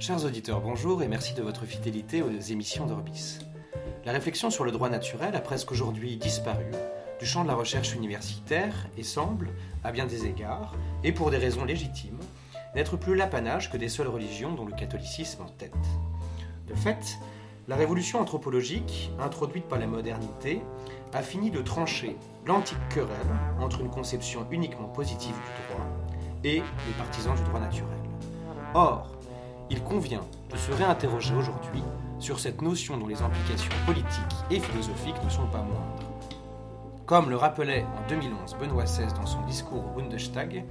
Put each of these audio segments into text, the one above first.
Chers auditeurs, bonjour et merci de votre fidélité aux émissions d'Orbis. La réflexion sur le droit naturel a presque aujourd'hui disparu du champ de la recherche universitaire et semble, à bien des égards, et pour des raisons légitimes, n'être plus l'apanage que des seules religions dont le catholicisme en tête. De fait, la révolution anthropologique, introduite par la modernité, a fini de trancher l'antique querelle entre une conception uniquement positive du droit et les partisans du droit naturel. Or, il convient de se réinterroger aujourd'hui sur cette notion dont les implications politiques et philosophiques ne sont pas moindres. Comme le rappelait en 2011 Benoît XVI dans son discours au Bundestag,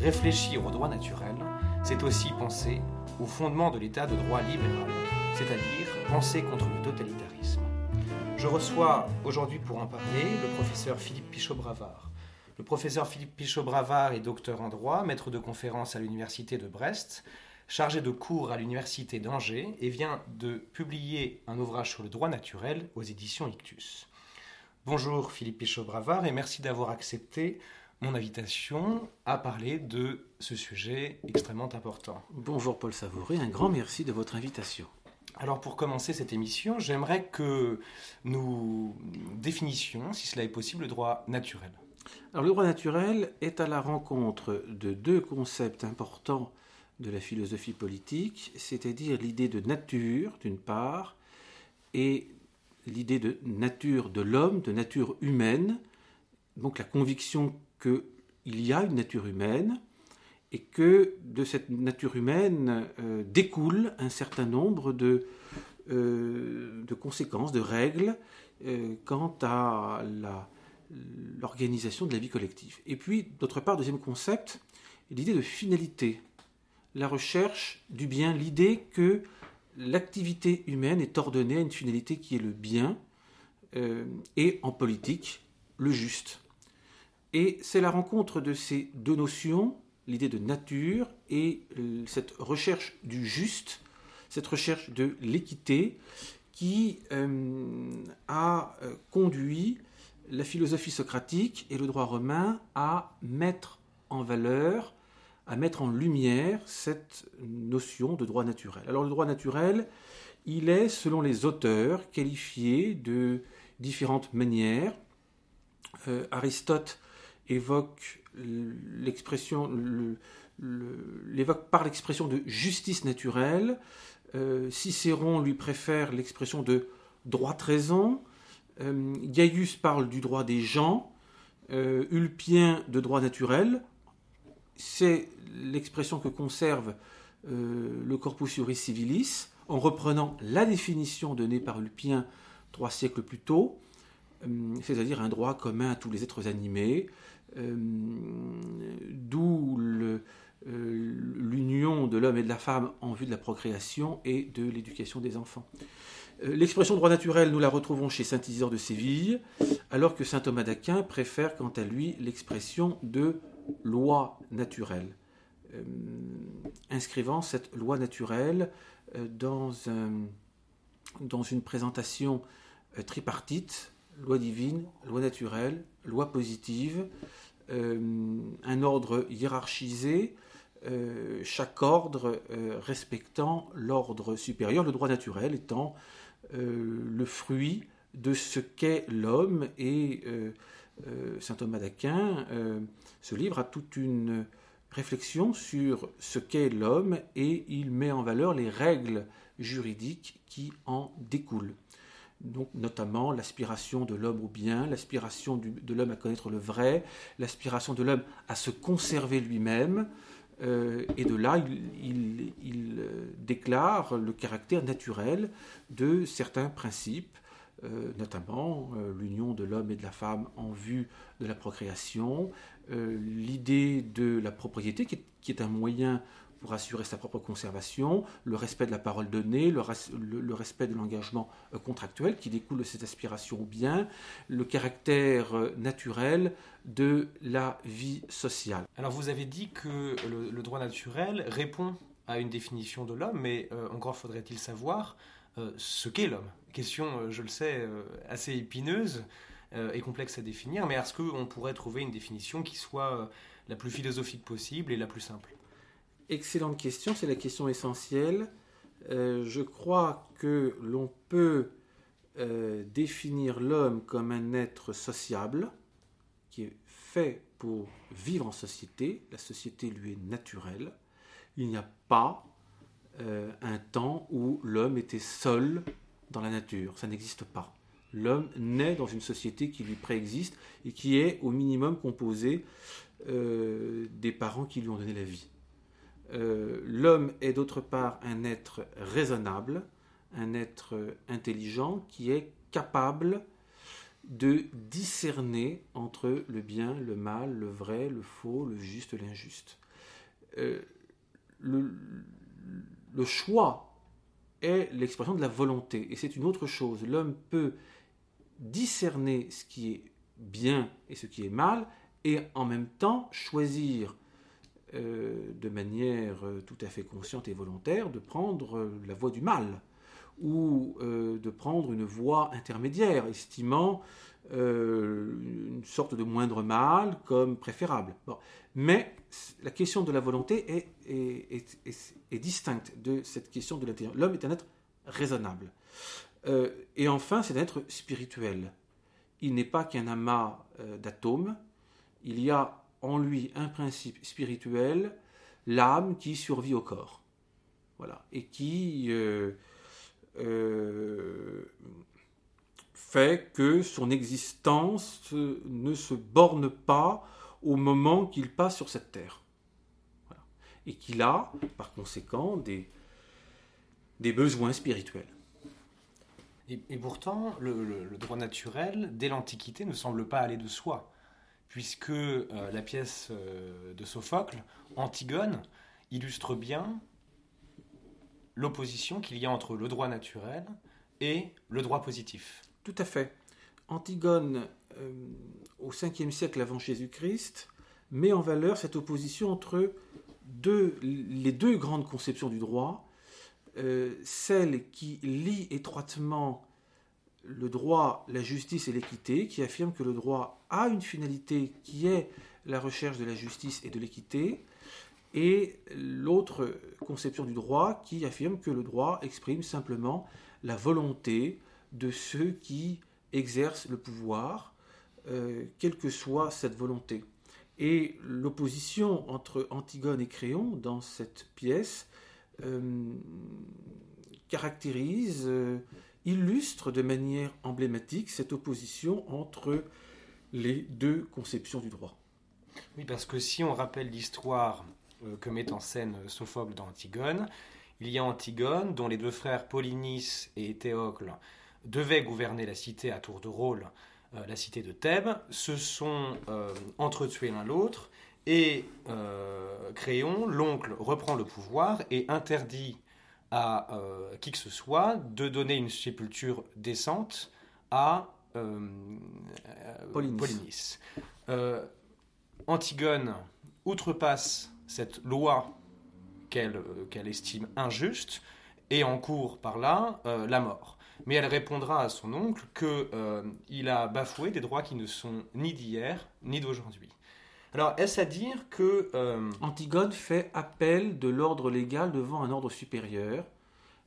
réfléchir au droit naturel, c'est aussi penser au fondement de l'état de droit libéral, c'est-à-dire penser contre le totalitarisme. Je reçois aujourd'hui pour en parler le professeur Philippe Pichot-Bravard. Le professeur Philippe Pichot-Bravard est docteur en droit, maître de conférence à l'université de Brest, chargé de cours à l'université d'Angers et vient de publier un ouvrage sur le droit naturel aux éditions Ictus. Bonjour Philippe Pichot-Bravard et merci d'avoir accepté mon invitation à parler de ce sujet extrêmement important. Bonjour Paul Savouré, un grand merci de votre invitation. Alors pour commencer cette émission, j'aimerais que nous définissions, si cela est possible, le droit naturel. Alors le droit naturel est à la rencontre de deux concepts importants de la philosophie politique, c'est-à-dire l'idée de nature, d'une part, et l'idée de nature de l'homme, de nature humaine, donc la conviction qu'il y a une nature humaine, et que de cette nature humaine euh, découle un certain nombre de, euh, conséquences, de règles euh, quant à l'organisation de la vie collective. Et puis, d'autre part, deuxième concept, l'idée de finalité la recherche du bien, l'idée que l'activité humaine est ordonnée à une finalité qui est le bien, euh, et en politique, le juste. Et c'est la rencontre de ces deux notions, l'idée de nature et euh, cette recherche du juste, cette recherche de l'équité, qui euh, a conduit la philosophie socratique et le droit romain à mettre en valeur à mettre en lumière cette notion de droit naturel. Alors le droit naturel, il est, selon les auteurs, qualifié de différentes manières. Euh, Aristote évoque l'expression, l'évoque par l'expression de justice naturelle. Euh, Cicéron lui préfère l'expression de droit raison. Euh, Gaius parle du droit des gens. Ulpien de droit naturel c'est l'expression que conserve euh, le Corpus Juris Civilis en reprenant la définition donnée par Ulpien trois siècles plus tôt, euh, c'est-à-dire un droit commun à tous les êtres animés, euh, d'où l'union de l'homme et de la femme en vue de la procréation et de l'éducation des enfants. L'expression droit naturel, nous la retrouvons chez Saint Isidore de Séville, alors que Saint Thomas d'Aquin préfère quant à lui l'expression de loi naturelle, euh, inscrivant cette loi naturelle euh, dans, dans une présentation euh, tripartite, loi divine, loi naturelle, loi positive, un ordre hiérarchisé, chaque ordre respectant l'ordre supérieur, le droit naturel étant le fruit de ce qu'est l'homme et saint Thomas d'Aquin euh, se livre à toute une réflexion sur ce qu'est l'homme et il met en valeur les règles juridiques qui en découlent. Notamment l'aspiration de l'homme au bien, l'aspiration de l'homme à connaître le vrai, l'aspiration de l'homme à se conserver lui-même, euh, et de là, il, déclare le caractère naturel de certains principes euh, notamment euh, l'union de l'homme et de la femme en vue de la procréation, euh, l'idée de la propriété qui est, un moyen pour assurer sa propre conservation, le respect de la parole donnée, le, respect de l'engagement contractuel qui découle de cette aspiration au bien, le caractère naturel de la vie sociale. Alors vous avez dit que le, droit naturel répond à une définition de l'homme, mais encore faudrait-il savoir ce qu'est l'homme question, euh, je le sais, euh, assez épineuse euh, et complexe à définir, mais est-ce qu'on pourrait trouver une définition qui soit la plus philosophique possible et la plus simple? Excellente question, c'est la question essentielle. je crois que l'on peut définir l'homme comme un être sociable, qui est fait pour vivre en société, la société lui est naturelle. Il n'y a pas un temps où l'homme était seul la nature, ça n'existe pas. L'homme naît dans une société qui lui préexiste et qui est au minimum composée euh, des parents qui lui ont donné la vie. Euh, l'homme est d'autre part un être raisonnable, un être intelligent qui est capable de discerner entre le bien, le mal, le vrai, le faux, le juste, l'injuste. Euh, le, choix l'expression de la volonté, et c'est une autre chose. L'homme peut discerner ce qui est bien et ce qui est mal, et en même temps choisir euh, de manière tout à fait consciente et volontaire de prendre la voie du mal ou euh, de prendre une voie intermédiaire, estimant euh, une sorte de moindre mal comme préférable. Mais la question de la volonté est, est, distincte de cette question de l'intérieur. L'homme est un être raisonnable. Euh, et enfin, c'est un être spirituel. Il n'est pas qu'un amas d'atomes, il y a en lui un principe spirituel, l'âme qui survit au corps. Voilà. Et qui euh, fait que son existence ne se borne pas au moment qu'il passe sur cette terre. Et qu'il a, par conséquent, des, des besoins spirituels. Et, pourtant, le, droit naturel, dès l'Antiquité, ne semble pas aller de soi, puisque euh, la pièce euh, de Sophocle, Antigone, illustre bien l'opposition qu'il y a entre le droit naturel et le droit positif. Tout à fait. Antigone, euh, au 5e siècle avant Jésus-Christ, met en valeur cette opposition entre les deux grandes conceptions du droit, euh, celle qui lie étroitement le droit, la justice et l'équité, qui affirme que le droit a une finalité qui est la recherche de la justice et de l'équité, et l'autre conception du droit qui affirme que le droit exprime simplement la volonté de ceux qui exercent le pouvoir, euh, quelle que soit cette volonté. Et l'opposition entre Antigone et Créon dans cette pièce euh, caractérise, euh, illustre de manière emblématique cette opposition entre les deux conceptions du droit. Oui, parce que si on rappelle l'histoire que met en scène Sophocle dans Antigone. Il y a Antigone, dont les deux frères Polynice et Théocle devaient gouverner la cité à tour de rôle, euh, la cité de Thèbes, se sont euh, entretués l'un l'autre, et Créon, l'oncle, reprend le pouvoir et interdit à qui que ce soit de donner une sépulture décente à Polynice. Antigone outrepasse cette loi qu'elle euh, estime injuste et en cours par là euh, la mort. Mais elle répondra à son oncle qu'il euh, a bafoué des droits qui ne sont ni d'hier ni d'aujourd'hui. Alors, est-ce à dire que... Antigone fait appel de l'ordre légal devant un ordre supérieur.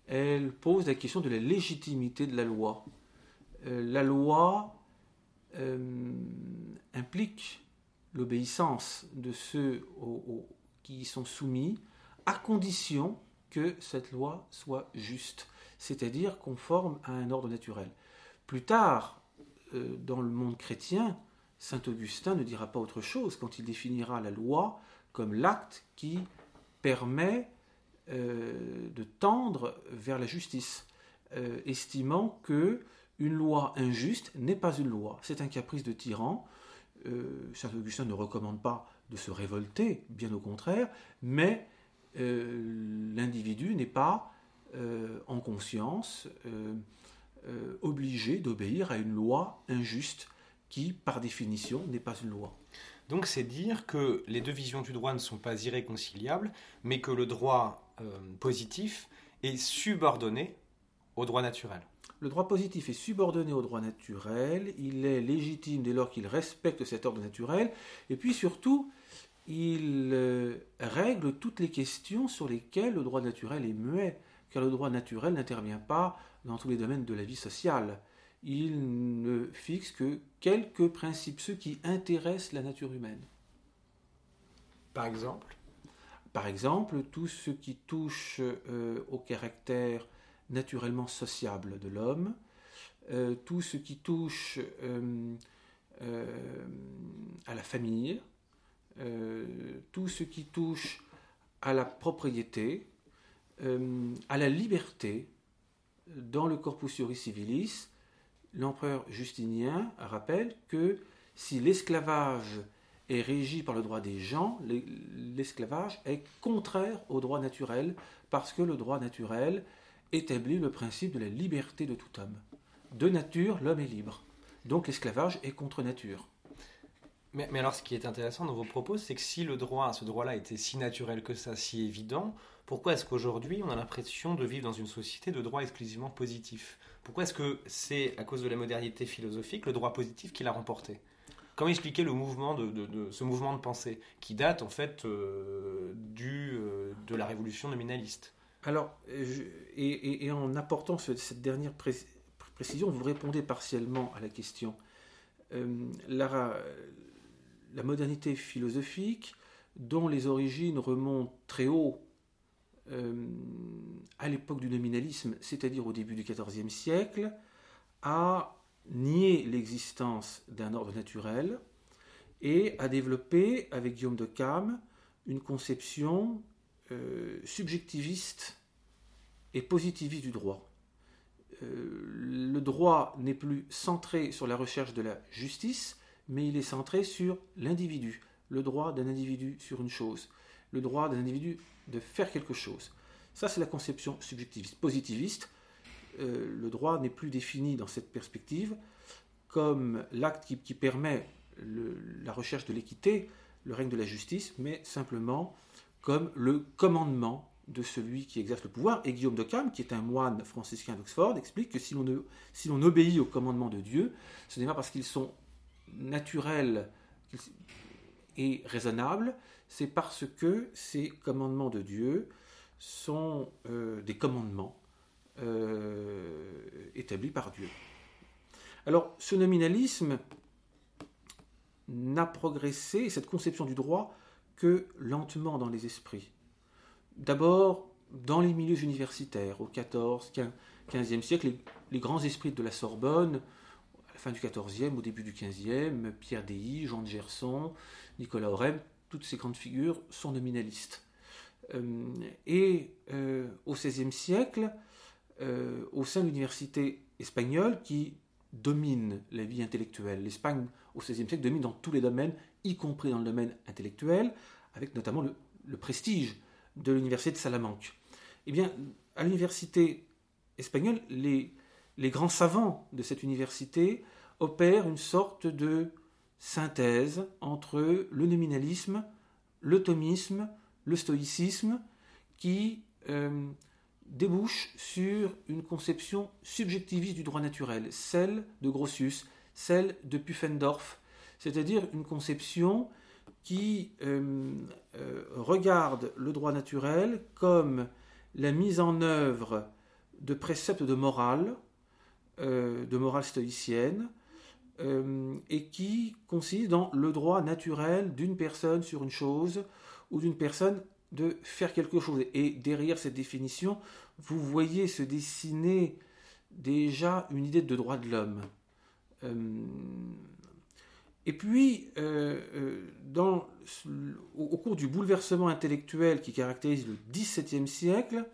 Elle pose la question de la légitimité de la loi. la loi implique l'obéissance de ceux qui y sont soumis, à condition que cette loi soit juste, c'est-à-dire conforme à un ordre naturel. Plus tard, euh, dans le monde chrétien, Saint Augustin ne dira pas autre chose quand il définira la loi comme l'acte qui permet euh, de tendre vers la justice, euh, estimant que une loi injuste n'est pas une loi, c'est un caprice de tyran. Saint Augustin ne recommande pas de se révolter, bien au contraire, mais l'individu n'est pas euh, en conscience euh, obligé d'obéir à une loi injuste qui, par définition, n'est pas une loi. Donc c'est dire que les deux visions du droit ne sont pas irréconciliables, mais que le droit positif est subordonné au droit naturel. Le droit positif est subordonné au droit naturel, il est légitime dès lors qu'il respecte cet ordre naturel, et puis surtout, il euh, règle toutes les questions sur lesquelles le droit naturel est muet, car le droit naturel n'intervient pas dans tous les domaines de la vie sociale. Il ne fixe que quelques principes, ceux qui intéressent la nature humaine. Par exemple? Par exemple, tout ce qui touche euh, au caractère naturellement sociable de l'homme, euh, tout ce qui touche euh, à la famille, tout ce qui touche à la propriété, à la liberté, dans le Corpus Iuris Civilis, l'empereur Justinien rappelle que si l'esclavage est régi par le droit des gens, l'esclavage est contraire au droit naturel, parce que le droit naturel établit le principe de la liberté de tout homme. De nature, l'homme est libre. Donc l'esclavage est contre nature. Mais, alors ce qui est intéressant dans vos propos, c'est que si le droit, ce droit-là était si naturel que ça, si évident, pourquoi est-ce qu'aujourd'hui on a l'impression de vivre dans une société de droit exclusivement positif? Pourquoi est-ce que c'est à cause de la modernité philosophique le droit positif qui l'a remporté? Comment expliquer le mouvement de, ce mouvement de pensée qui date en fait euh, du, euh, de la révolution nominaliste? Alors, et, en apportant cette dernière précision, vous répondez partiellement à la question. Euh, la, la, modernité philosophique, dont les origines remontent très haut à l'époque du nominalisme, c'est-à-dire au début du XIVe siècle, a nier l'existence d'un ordre naturel et a développé, avec Guillaume de Cam, une conception euh, subjectiviste et positiviste du droit. Euh, le droit n'est plus centré sur la recherche de la justice, mais il est centré sur l'individu, le droit d'un individu sur une chose, le droit d'un individu de faire quelque chose. Ça, c'est la conception subjectiviste. Positiviste, euh, le droit n'est plus défini dans cette perspective comme l'acte qui, permet la recherche de l'équité, le règne de la justice, mais simplement comme le commandement de celui qui exerce le pouvoir. Et Guillaume de Cam, qui est un moine franciscain d'Oxford, explique que si l'on, si l'on obéit au commandement de Dieu, ce n'est pas parce qu'ils sont naturels et raisonnables, c'est parce que ces commandements de Dieu sont euh, des commandements euh, établi par Dieu. Alors, ce nominalisme n'a progressé, cette conception du droit, que lentement dans les esprits. D'abord, dans les milieux universitaires, au XIV, XVe siècle, les, grands esprits de la Sorbonne, à la fin du XIVe, au début du XVe, Pierre Deilly, Jean de Gerson, Nicolas Aurem, toutes ces grandes figures sont nominalistes. Euh, et euh, au XVIe siècle, euh, au sein de l'université espagnole qui domine la vie intellectuelle. L'Espagne, au XVIe siècle, domine dans tous les domaines, y compris dans le domaine intellectuel, avec notamment le, prestige de l'université de Salamanque. Eh bien, à l'université espagnole, les, les grands savants de cette université opèrent une sorte de synthèse entre le nominalisme, le thomisme, le stoïcisme, qui euh, débouche sur une conception subjectiviste du droit naturel, celle de Grotius, celle de Pufendorf, c'est-à-dire une conception qui euh, euh, regarde le droit naturel comme la mise en œuvre de préceptes de morale, de morale stoïcienne, et qui consiste dans le droit naturel d'une personne sur une chose ou d'une personne de faire quelque chose. Et derrière cette définition, vous voyez se dessiner déjà une idée de droit de l'homme. Euh, et puis, euh, euh, au, cours du bouleversement intellectuel qui caractérise le XVIIe siècle,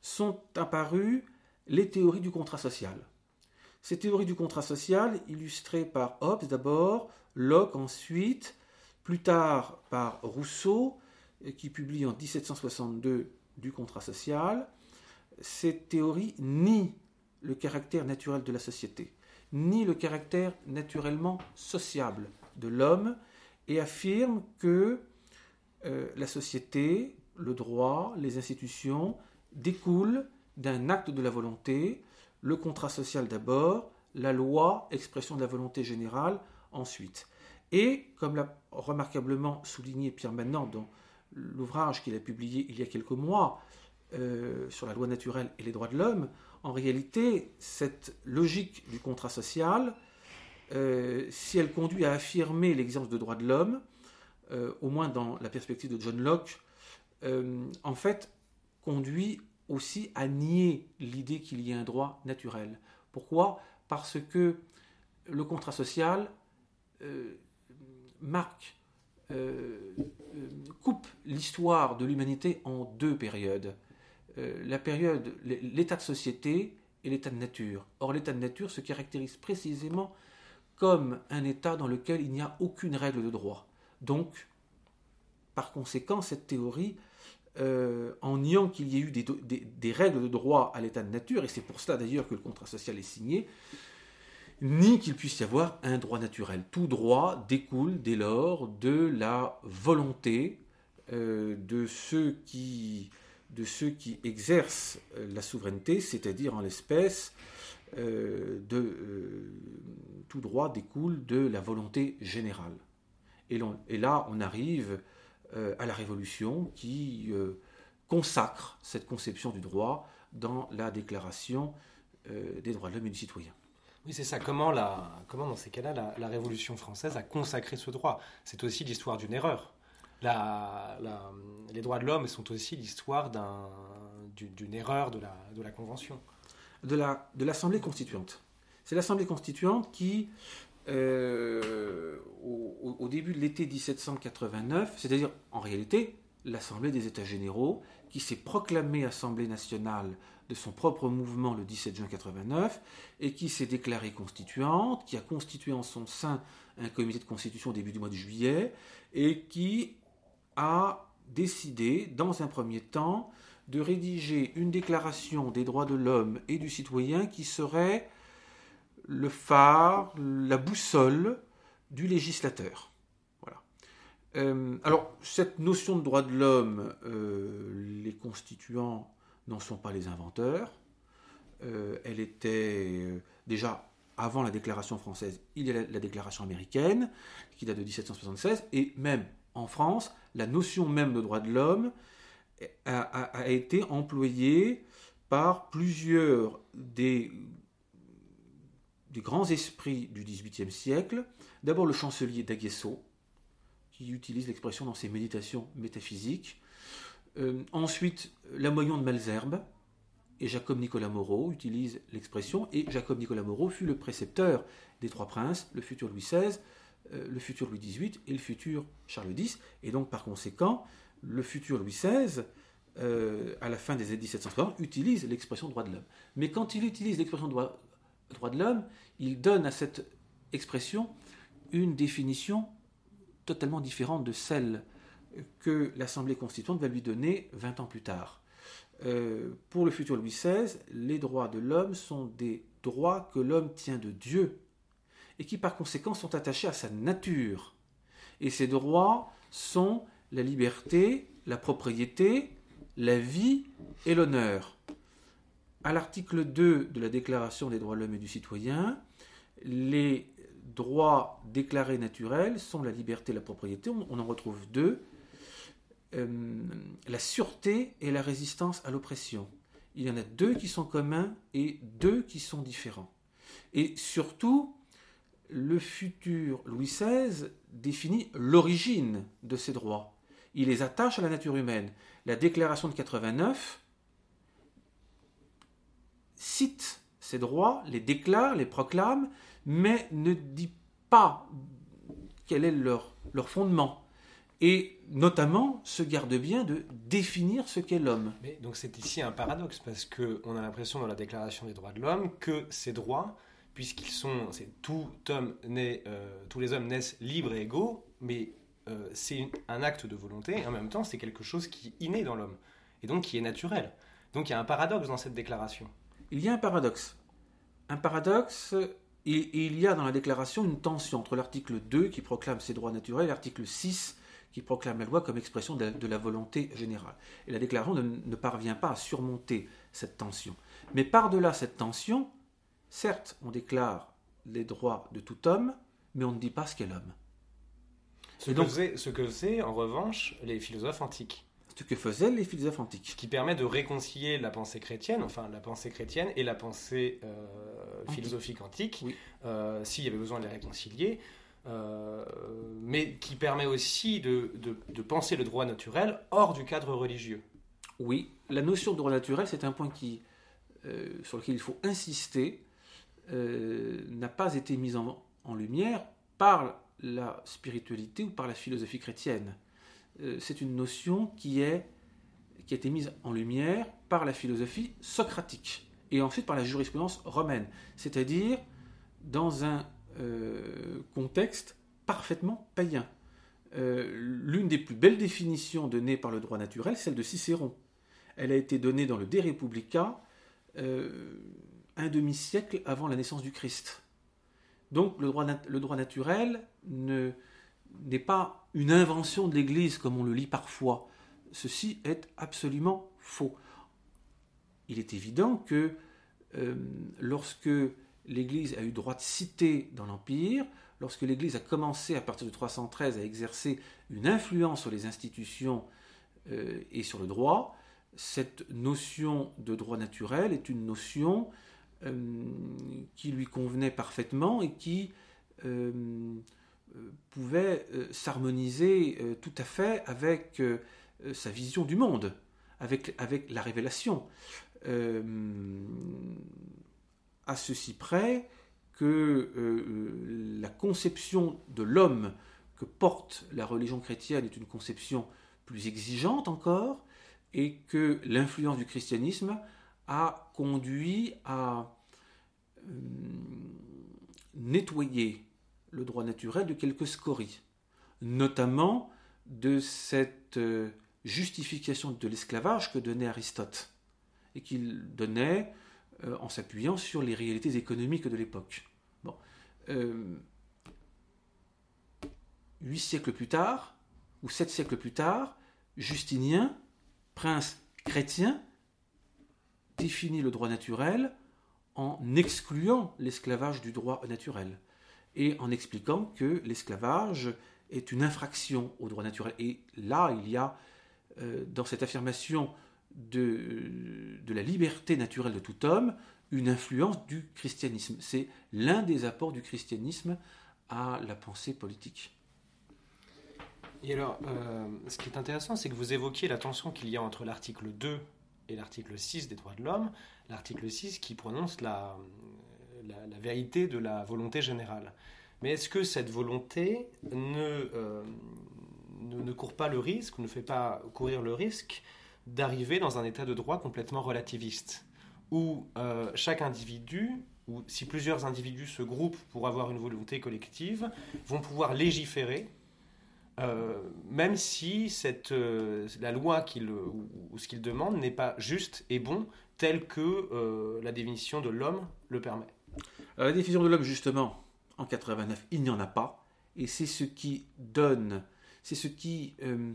sont apparues les théories du contrat social. Ces théories du contrat social, illustrées par Hobbes d'abord, Locke ensuite, plus tard par Rousseau, qui publie en 1762 du contrat social, cette théorie nie le caractère naturel de la société, nie le caractère naturellement sociable de l'homme, et affirme que euh, la société, le droit, les institutions découlent d'un acte de la volonté, le contrat social d'abord, la loi, expression de la volonté générale ensuite. Et, comme l'a remarquablement souligné Pierre Manant dans l'ouvrage qu'il a publié il y a quelques mois, euh, sur la loi naturelle et les droits de l'homme, en réalité, cette logique du contrat social, euh, si elle conduit à affirmer l'existence de droits de l'homme, euh, au moins dans la perspective de John Locke, en fait, conduit aussi à nier l'idée qu'il y ait un droit naturel. Pourquoi? Parce que le contrat social marque, coupe l'histoire de l'humanité en deux périodes. Euh, la période, l'état de société et l'état de nature. Or, l'état de nature se caractérise précisément comme un état dans lequel il n'y a aucune règle de droit. Donc, par conséquent, cette théorie, euh, en niant qu'il y ait eu des, règles de droit à l'état de nature, et c'est pour cela d'ailleurs que le contrat social est signé, ni qu'il puisse y avoir un droit naturel. Tout droit découle dès lors de la volonté euh, de ceux qui exercent euh, la souveraineté, c'est-à-dire en l'espèce, tout droit découle de la volonté générale. Et, là, on arrive à la Révolution qui consacre cette conception du droit dans la Déclaration des droits de l'homme et du citoyen. Oui, c'est ça. Comment, comment dans ces cas-là, la Révolution française a consacré ce droit? C'est aussi l'histoire d'une erreur les droits de l'homme sont aussi l'histoire d'une erreur de la, Convention. De l'Assemblée constituante. C'est l'Assemblée constituante qui, euh, au, début de l'été 1789, c'est-à-dire en réalité l'Assemblée des États généraux, qui s'est proclamée Assemblée nationale de son propre mouvement le 17 juin 89 et qui s'est déclarée constituante, qui a constitué en son sein un comité de constitution au début du mois de juillet et qui a décidé, dans un premier temps, de rédiger une déclaration des droits de l'homme et du citoyen qui serait le phare, la boussole du législateur. Voilà. Euh, alors, cette notion de droits de l'homme, euh, les constituants n'en sont pas les inventeurs. Euh, elle était déjà avant la déclaration française, il y a la, la déclaration américaine, qui date de 1776, et même en France, la notion même de droit de l'homme a, été employée par plusieurs des, grands esprits du XVIIIe siècle. D'abord le chancelier d'Aguesseau, qui utilise l'expression dans ses méditations métaphysiques. Euh, ensuite, Lamoyon de Malzerbe et Jacob Nicolas Moreau utilisent l'expression, et Jacob Nicolas Moreau fut le précepteur des trois princes, le futur Louis XVI, euh, le futur Louis XVIII et le futur Charles X. Et donc, par conséquent, le futur Louis XVI, euh, à la fin des années 1760, utilise l'expression droit de l'homme. Mais quand il utilise l'expression droit, droit de l'homme, il donne à cette expression une définition totalement différente de celle que l'Assemblée constituante va lui donner 20 ans plus tard. Euh, pour le futur Louis XVI, les droits de l'homme sont des droits que l'homme tient de Dieu et qui par conséquent sont attachés à sa nature. Et ces droits sont la liberté, la propriété, la vie et l'honneur. À l'article 2 de la Déclaration des droits de l'homme et du citoyen, les droits déclarés naturels sont la liberté et la propriété, on en retrouve deux, euh, la sûreté et la résistance à l'oppression. Il y en a deux qui sont communs et deux qui sont différents. Et surtout, le futur Louis XVI définit l'origine de ces droits. Il les attache à la nature humaine. La déclaration de 89 cite ces droits, les déclare, les proclame, mais ne dit pas quel est leur, leur fondement. Et notamment se garde bien de définir ce qu'est l'homme. Donc c'est ici un paradoxe parce qu'on a l'impression dans la Déclaration des droits de l'homme que ces droits puisqu'ils sont, tout euh, tous les hommes naissent libres et égaux, mais euh, c'est un acte de volonté, et en même temps, c'est quelque chose qui est inné dans l'homme, et donc qui est naturel. Donc il y a un paradoxe dans cette déclaration. Il y a un paradoxe. Un paradoxe, et, il y a dans la déclaration une tension entre l'article 2 qui proclame ses droits naturels et l'article 6 qui proclame la loi comme expression de, la volonté générale. Et la déclaration ne parvient pas à surmonter cette tension. Mais par-delà cette tension, Certes, on déclare les droits de tout homme, mais on ne dit pas ce qu'est l'homme. Ce, que c'est, en revanche, les philosophes antiques. Ce que faisaient les philosophes antiques. Ce qui permet de réconcilier la pensée chrétienne, enfin la pensée chrétienne et la pensée euh, philosophique antique, euh, s'il y avait besoin de les réconcilier, euh, mais qui permet aussi de, de, penser le droit naturel hors du cadre religieux. Oui, la notion de droit naturel, c'est un point qui, sur lequel il faut insister, n'a pas été mis en, en lumière par la spiritualité ou par la philosophie chrétienne. Euh, c'est une notion qui, est, a été mise en lumière par la philosophie socratique et ensuite par la jurisprudence romaine, c'est-à-dire dans un euh, contexte parfaitement païen. Euh, l'une des plus belles définitions données par le droit naturel, celle de Cicéron. Elle a été donnée dans le De Republica un demi-siècle avant la naissance du Christ. Donc le droit naturel ne, n'est pas une invention de l'Église comme on le lit parfois. Ceci est absolument faux. Il est évident que euh, lorsque l'Église a eu droit de citer dans l'Empire, lorsque l'Église a commencé à partir de 313 à exercer une influence sur les institutions euh, et sur le droit, cette notion de droit naturel est une notion euh, qui lui convenait parfaitement et qui pouvait euh, s'harmoniser euh, tout à fait avec sa vision du monde, avec, avec la révélation. à ceci près que la conception de l'homme que porte la religion chrétienne est une conception plus exigeante encore, et que l'influence du christianisme a conduit à nettoyer le droit naturel de quelques scories, notamment de cette euh, justification de l'esclavage que donnait Aristote, et qu'il donnait euh, en s'appuyant sur les réalités économiques de l'époque. Euh, huit siècles plus tard, ou sept siècles plus tard, Justinien, prince chrétien, définit le droit naturel en excluant l'esclavage du droit naturel et en expliquant que l'esclavage est une infraction au droit naturel. Et là, il y a, euh, dans cette affirmation de, la liberté naturelle de tout homme, une influence du christianisme. C'est l'un des apports du christianisme à la pensée politique. Et alors, euh, ce qui est intéressant, c'est que vous évoquiez la tension qu'il y a entre l'article 2 et l'article 6 des droits de l'homme, l'article 6 qui prononce la, la, vérité de la volonté générale. Mais est-ce que cette volonté euh, ne, ne, court pas le risque, ne fait pas courir le risque d'arriver dans un état de droit complètement relativiste, où euh, chaque individu, ou si plusieurs individus se groupent pour avoir une volonté collective, vont pouvoir légiférer euh, même si cette, la loi ou, ce qu'il demande n'est pas juste et bon tel que la définition de l'homme le permet. La définition de l'homme, justement, en 89, il n'y en a pas. Et c'est ce qui donne, c'est ce qui euh,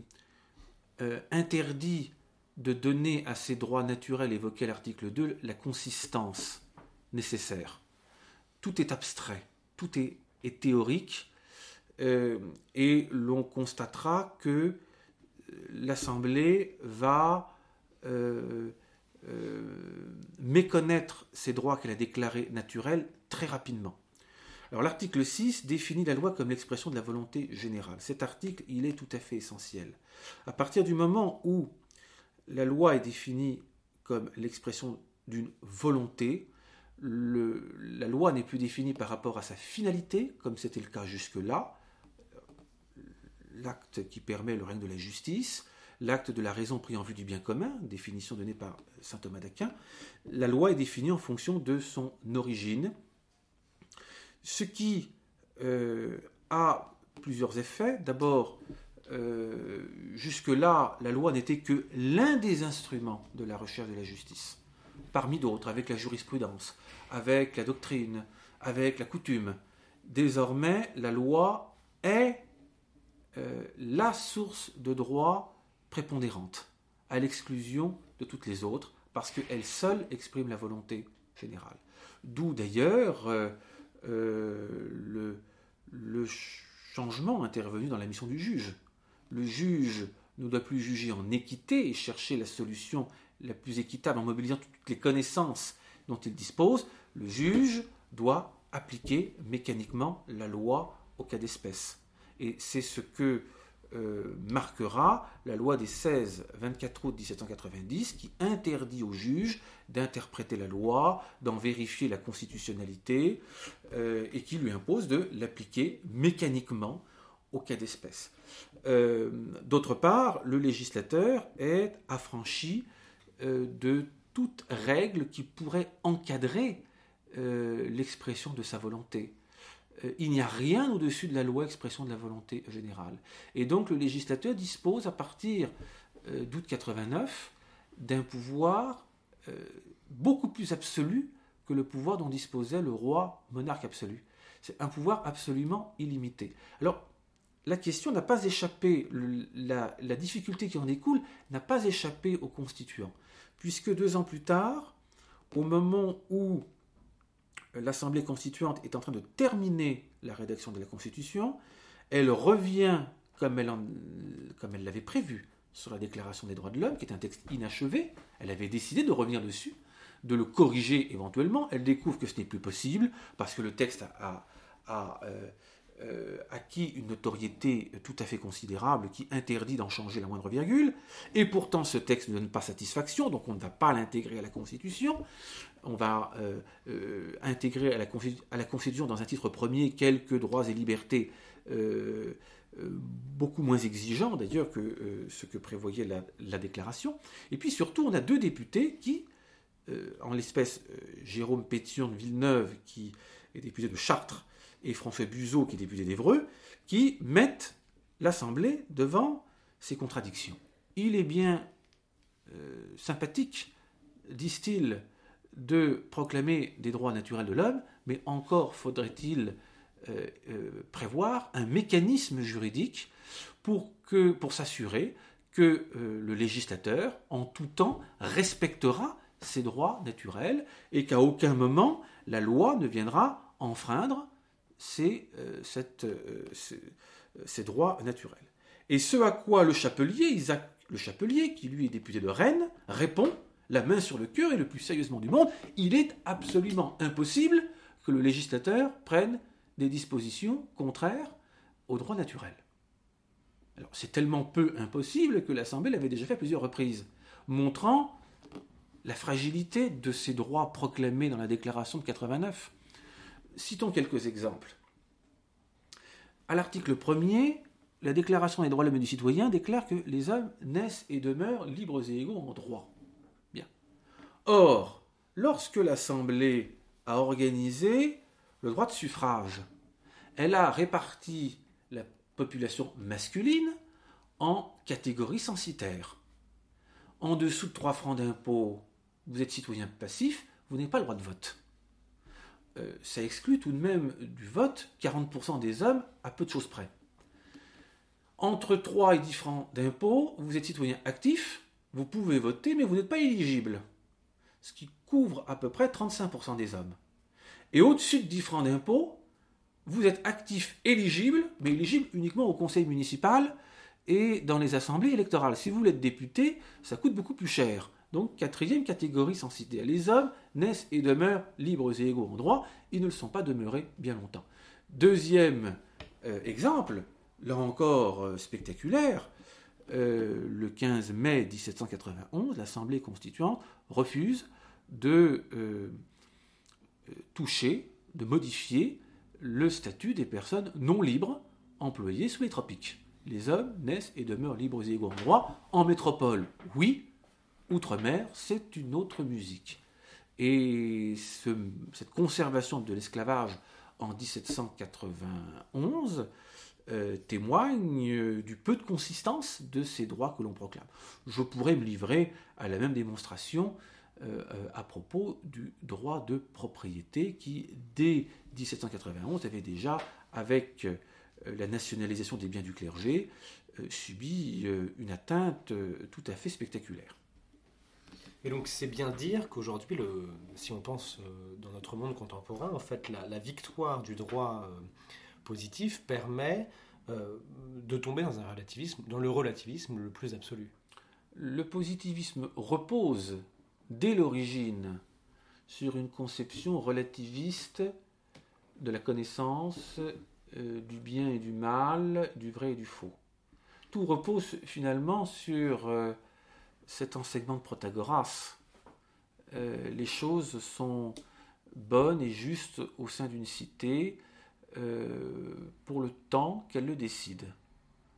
euh, interdit de donner à ces droits naturels évoqués à l'article 2 la consistance nécessaire. Tout est abstrait, tout est, théorique, euh, et l'on constatera que l'Assemblée va méconnaître ces droits qu'elle a déclarés naturels très rapidement. Alors l'article 6 définit la loi comme l'expression de la volonté générale. Cet article, il est tout à fait essentiel. À partir du moment où la loi est définie comme l'expression d'une volonté, la loi n'est plus définie par rapport à sa finalité, comme c'était le cas jusque-là, l'acte qui permet le règne de la justice, l'acte de la raison pris en vue du bien commun, définition donnée par saint Thomas d'Aquin, la loi est définie en fonction de son origine, ce qui euh, a plusieurs effets. D'abord, euh, jusque-là, la loi n'était que l'un des instruments de la recherche de la justice, parmi d'autres, avec la jurisprudence, avec la doctrine, avec la coutume. Désormais, la loi est euh, la source de droit prépondérante, à l'exclusion de toutes les autres, parce qu'elle seule exprime la volonté générale. D'où d'ailleurs euh, le, le changement intervenu dans la mission du juge. Le juge ne doit plus juger en équité et chercher la solution la plus équitable en mobilisant toutes les connaissances dont il dispose, le juge doit appliquer mécaniquement la loi au cas d'espèce. Et c'est ce que euh, marquera la loi des 16-24 août 1790 qui interdit au juge d'interpréter la loi, d'en vérifier la constitutionnalité euh, et qui lui impose de l'appliquer mécaniquement au cas d'espèce. Euh, d'autre part, le législateur est affranchi de toute règle qui pourrait encadrer l'expression de sa volonté. Euh, il n'y a rien au-dessus de la loi expression de la volonté générale. Et donc le législateur dispose à partir euh, d'août 89 d'un pouvoir euh, beaucoup plus absolu que le pouvoir dont disposait le roi monarque absolu. C'est un pouvoir absolument illimité. Alors, la question n'a pas échappé, la, la, difficulté qui en découle n'a pas échappé aux constituants, puisque deux ans plus tard, au moment où l'Assemblée constituante est en train de terminer la rédaction de la Constitution, elle revient, comme elle, l'avait prévu, sur la Déclaration des droits de l'homme, qui est un texte inachevé. Elle avait décidé de revenir dessus, de le corriger éventuellement. Elle découvre que ce n'est plus possible, parce que le texte a, euh, euh, acquis une notoriété tout à fait considérable qui interdit d'en changer la moindre virgule, et pourtant ce texte ne donne pas satisfaction, donc on ne va pas l'intégrer à la Constitution, on va euh, intégrer à la, Constitution dans un titre premier quelques droits et libertés beaucoup moins exigeants d'ailleurs que ce que prévoyait la, la, déclaration, et puis surtout on a deux députés qui, en l'espèce Jérôme Pétion de Villeneuve, qui est député de Chartres, et François Buzot, qui est député d'Evreux, qui mettent l'Assemblée devant ces contradictions. Il est bien euh, sympathique, disent-ils, de proclamer des droits naturels de l'homme, mais encore faudrait-il euh, euh, prévoir un mécanisme juridique pour, pour s'assurer que le législateur, en tout temps, respectera ces droits naturels et qu'à aucun moment la loi ne viendra enfreindre c'est euh, euh, ces droits naturels. Et ce à quoi le chapelier, Isaac le chapelier, qui lui est député de Rennes, répond, la main sur le cœur et le plus sérieusement du monde, il est absolument impossible que le législateur prenne des dispositions contraires aux droits naturels. Alors c'est tellement peu impossible que l'Assemblée l'avait déjà fait plusieurs reprises, montrant la fragilité de ces droits proclamés dans la déclaration de 89. Citons quelques exemples. À l'article 1er, la Déclaration des droits de l'homme et du citoyen déclare que les hommes naissent et demeurent libres et égaux en droit. Bien. Or, lorsque l'Assemblée a organisé le droit de suffrage, elle a réparti la population masculine en catégories censitaires. En dessous de 3 francs d'impôt, vous êtes citoyen passif, vous n'avez pas le droit de vote. Euh, ça exclut tout de même du vote 40% des hommes à peu de choses près. Entre 3 et 10 francs d'impôt, vous êtes citoyen actif, vous pouvez voter, mais vous n'êtes pas éligible. Ce qui couvre à peu près 35% des hommes. Et au-dessus de 10 francs d'impôt, vous êtes actif éligible, mais éligible uniquement au conseil municipal et dans les assemblées électorales. Si vous voulez être député, ça coûte beaucoup plus cher. Donc, quatrième catégorie censitaire. Les hommes naissent et demeurent libres et égaux en droit. Ils ne le sont pas demeurés bien longtemps. Deuxième euh, exemple, là encore euh, spectaculaire, euh, le 15 mai 1791, l'Assemblée constituante refuse de toucher, de modifier le statut des personnes non libres employées sous les tropiques. Les hommes naissent et demeurent libres et égaux en droit. En métropole, oui, Outre-mer, c'est une autre musique. Et cette conservation de l'esclavage en 1791 euh, témoigne du peu de consistance de ces droits que l'on proclame. Je pourrais me livrer à la même démonstration euh, euh, à propos du droit de propriété qui, dès 1791, avait déjà, avec la nationalisation des biens du clergé, subi une atteinte tout à fait spectaculaire. Et donc c'est bien dire qu'aujourd'hui, si on pense euh, dans notre monde contemporain, en fait, la, victoire du droit euh, positif permet de tomber dans un relativisme, dans le relativisme le plus absolu Le positivisme repose dès l'origine sur une conception relativiste de la connaissance du bien et du mal, du vrai et du faux. Tout repose finalement sur cet enseignement de Protagoras. Euh, les choses sont bonnes et justes au sein d'une cité euh, pour le temps qu'elle le décide.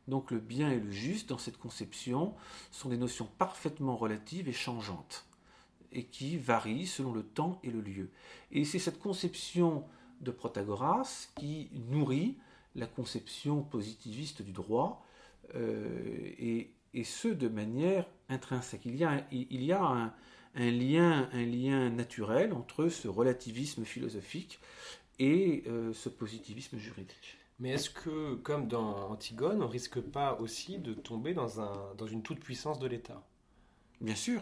Donc le bien et le juste, dans cette conception, sont des notions parfaitement relatives et changeantes, et qui varient selon le temps et le lieu. Et c'est cette conception de Protagoras qui nourrit la conception positiviste du droit, euh, et et ce de manière intrinsèque. Il y a, il y a un, lien, un lien naturel entre ce relativisme philosophique et euh, ce positivisme juridique. Mais est-ce que, comme dans Antigone, on risque pas aussi de tomber dans, un, dans une toute-puissance de l'État? Bien sûr.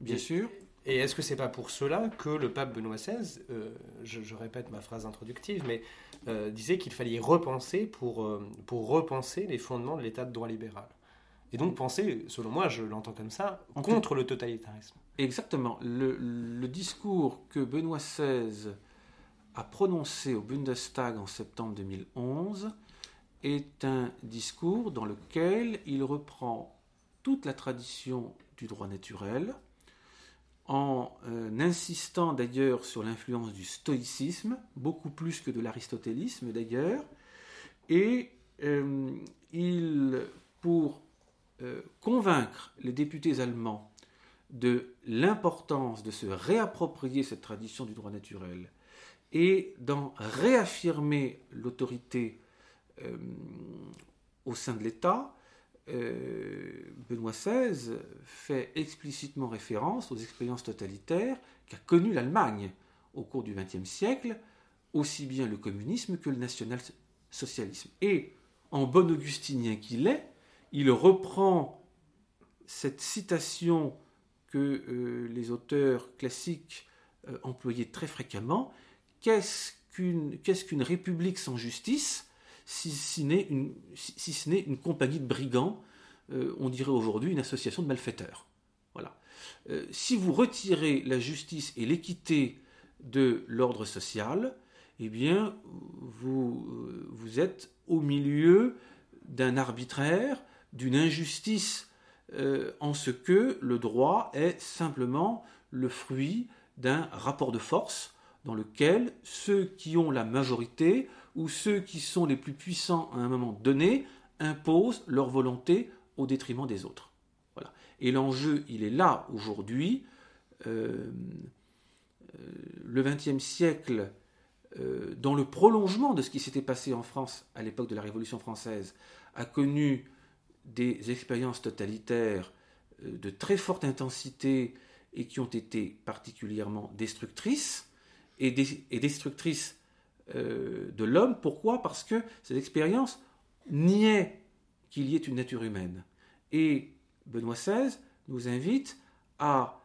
Bien sûr. Et est-ce que c'est pas pour cela que le pape Benoît XVI, euh, je, répète ma phrase introductive, mais euh, disait qu'il fallait repenser pour, pour repenser les fondements de l'État de droit libéral? Et donc penser, selon moi, je l'entends comme ça, contre le totalitarisme. Exactement. Le, discours que Benoît XVI a prononcé au Bundestag en septembre 2011 est un discours dans lequel il reprend toute la tradition du droit naturel, en euh, insistant d'ailleurs sur l'influence du stoïcisme, beaucoup plus que de l'aristotélisme d'ailleurs, et euh, il, pour convaincre les députés allemands de l'importance de se réapproprier cette tradition du droit naturel et d'en réaffirmer l'autorité euh, au sein de l'État, euh, Benoît XVI fait explicitement référence aux expériences totalitaires qu'a connues l'Allemagne au cours du XXe siècle, aussi bien le communisme que le national-socialisme. Et en bon augustinien qu'il est, il reprend cette citation que euh, les auteurs classiques euh, employaient très fréquemment. Qu'est-ce qu'une république sans justice si, ce n'est une, compagnie de brigands, euh, on dirait aujourd'hui une association de malfaiteurs Voilà. si vous retirez la justice et l'équité de l'ordre social, eh bien, vous, vous êtes au milieu d'un arbitraire, d'une injustice euh, en ce que le droit est simplement le fruit d'un rapport de force dans lequel ceux qui ont la majorité ou ceux qui sont les plus puissants à un moment donné imposent leur volonté au détriment des autres. Voilà. Et l'enjeu, il est là aujourd'hui. Euh, euh, le XXe siècle, dans le prolongement de ce qui s'était passé en France à l'époque de la Révolution française, a connu des expériences totalitaires euh, de très forte intensité et qui ont été particulièrement destructrices, et, destructrices euh, de l'homme. Pourquoi? Parce que ces expériences niaient qu'il y ait une nature humaine. Et Benoît XVI nous invite à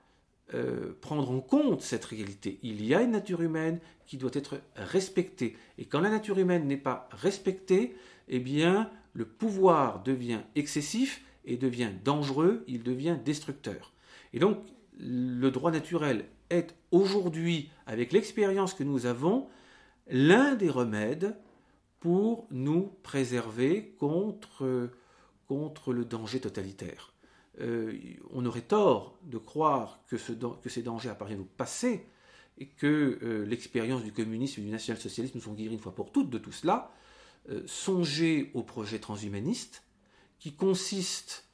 euh, prendre en compte cette réalité. Il y a une nature humaine qui doit être respectée. Et quand la nature humaine n'est pas respectée, eh bien, le pouvoir devient excessif et devient dangereux, il devient destructeur. Et donc, le droit naturel est aujourd'hui, avec l'expérience que nous avons, l'un des remèdes pour nous préserver contre, le danger totalitaire. Euh, on aurait tort de croire que ces dangers appartiennent au passé et que euh, l'expérience du communisme et du national-socialisme nous ont guéris une fois pour toutes de tout cela. Euh, songer au projet transhumaniste qui consiste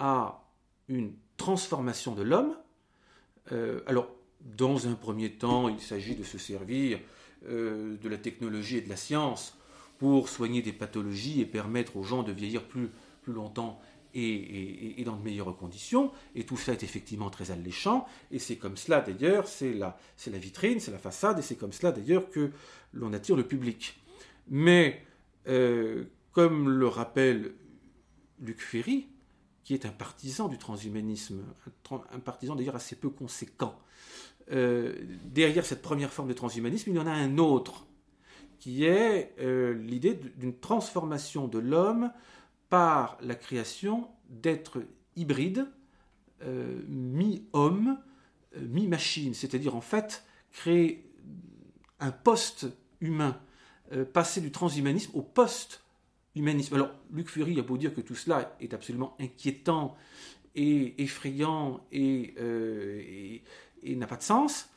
à une transformation de l'homme. Euh, alors, dans un premier temps, il s'agit de se servir euh, de la technologie et de la science pour soigner des pathologies et permettre aux gens de vieillir plus, plus longtemps et, dans de meilleures conditions. Et tout ça est effectivement très alléchant. Et c'est comme cela d'ailleurs, c'est la, la vitrine, c'est la façade, et c'est comme cela d'ailleurs que l'on attire le public. Mais euh, comme le rappelle Luc Ferry, qui est un partisan du transhumanisme, un, partisan d'ailleurs assez peu conséquent. Euh, derrière cette première forme de transhumanisme, il y en a un autre qui est l'idée d'une transformation de l'homme par la création d'êtres hybrides, mi-homme, mi-machine, c'est-à-dire en fait créer un post-humain, passer du transhumanisme au post-humanisme. Alors, Luc Fury a beau dire que tout cela est absolument inquiétant et effrayant euh, et, n'a pas de sens,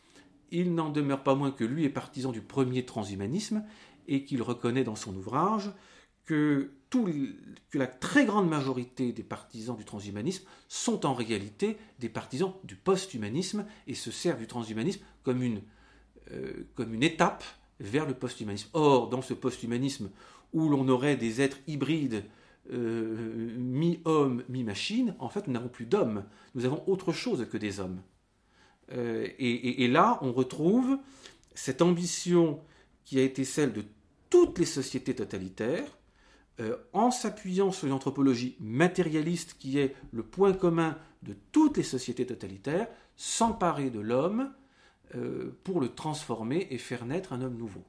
il n'en demeure pas moins que lui est partisan du premier transhumanisme et qu'il reconnaît dans son ouvrage que, que, la très grande majorité des partisans du transhumanisme sont en réalité des partisans du post-humanisme et se servent du transhumanisme comme une, euh, comme une étape vers le post-humanisme. Or, dans ce post-humanisme où l'on aurait des êtres hybrides euh, mi-homme, mi-machine, en fait, nous n'avons plus d'hommes. Nous avons autre chose que des hommes. Euh, et, là, on retrouve cette ambition qui a été celle de toutes les sociétés totalitaires, euh, en s'appuyant sur une anthropologie matérialiste qui est le point commun de toutes les sociétés totalitaires, s'emparer de l'homme pour le transformer et faire naître un homme nouveau.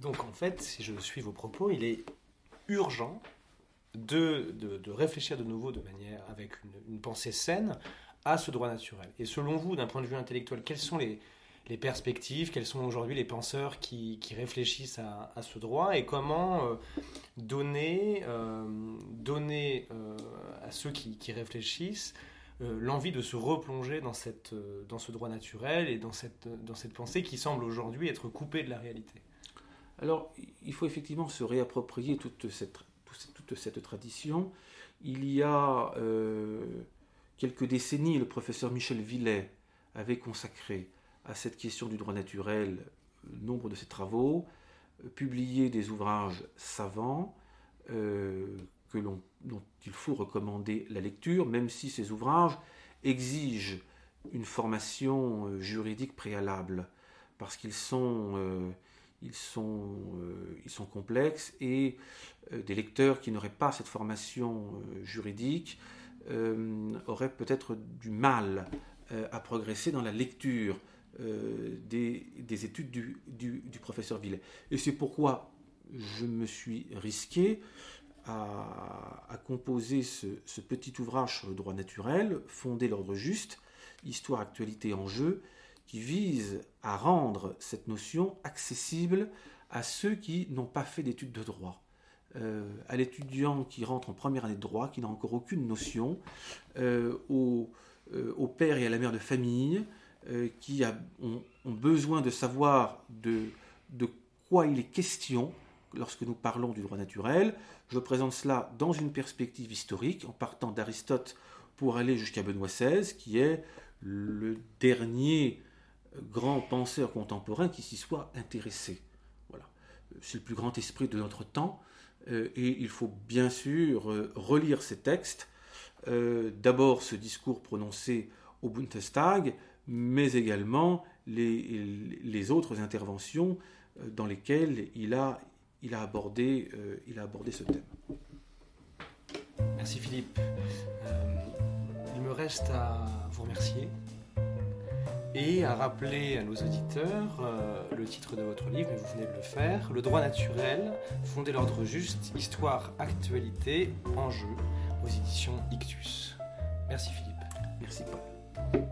Donc en fait, si je suis vos propos, il est urgent de, de, réfléchir de nouveau de manière avec une, pensée saine à ce droit naturel. Et selon vous, d'un point de vue intellectuel, quelles sont les, les perspectives, quels sont aujourd'hui les penseurs qui, qui réfléchissent à, ce droit et comment euh, donner, euh, donner euh, à ceux qui réfléchissent l'envie de se replonger dans, cette, dans ce droit naturel et dans cette, dans cette pensée qui semble aujourd'hui être coupée de la réalité. Alors, il faut effectivement se réapproprier toute cette, toute cette tradition. Il y a euh, quelques décennies, le professeur Michel Villet avait consacré à cette question du droit naturel euh, nombre de ses travaux, euh, publié des ouvrages savants que dont il faut recommander la lecture, même si ces ouvrages exigent une formation juridique préalable, parce qu'ils sont euh, sont complexes et euh, des lecteurs qui n'auraient pas cette formation euh, juridique auraient peut-être du mal à progresser dans la lecture des, des, études du, professeur Villet. Et c'est pourquoi je me suis risqué à, composer ce, petit ouvrage sur le droit naturel, Fonder l'ordre juste, Histoire, actualité, enjeu, qui vise à rendre cette notion accessible à ceux qui n'ont pas fait d'études de droit. Euh, à l'étudiant qui rentre en première année de droit, qui n'a encore aucune notion, euh, euh, au, père et à la mère de famille, qui ont, besoin de savoir de quoi il est question lorsque nous parlons du droit naturel. Je présente cela dans une perspective historique, en partant d'Aristote pour aller jusqu'à Benoît XVI, qui est le dernier grand penseur contemporain qui s'y soit intéressé. Voilà. C'est le plus grand esprit de notre temps euh, et il faut bien sûr euh, relire ces textes. Euh, d'abord ce discours prononcé au Bundestag, mais également les, les autres interventions dans lesquelles il a, il a, abordé, il a abordé ce thème. Merci Philippe. il me reste à vous remercier et à rappeler à nos auditeurs euh, le titre de votre livre, mais vous venez de le faire, Le droit naturel, fonder l'ordre juste, histoire, actualité, enjeu, aux éditions Ictus. Merci Philippe. Merci Paul.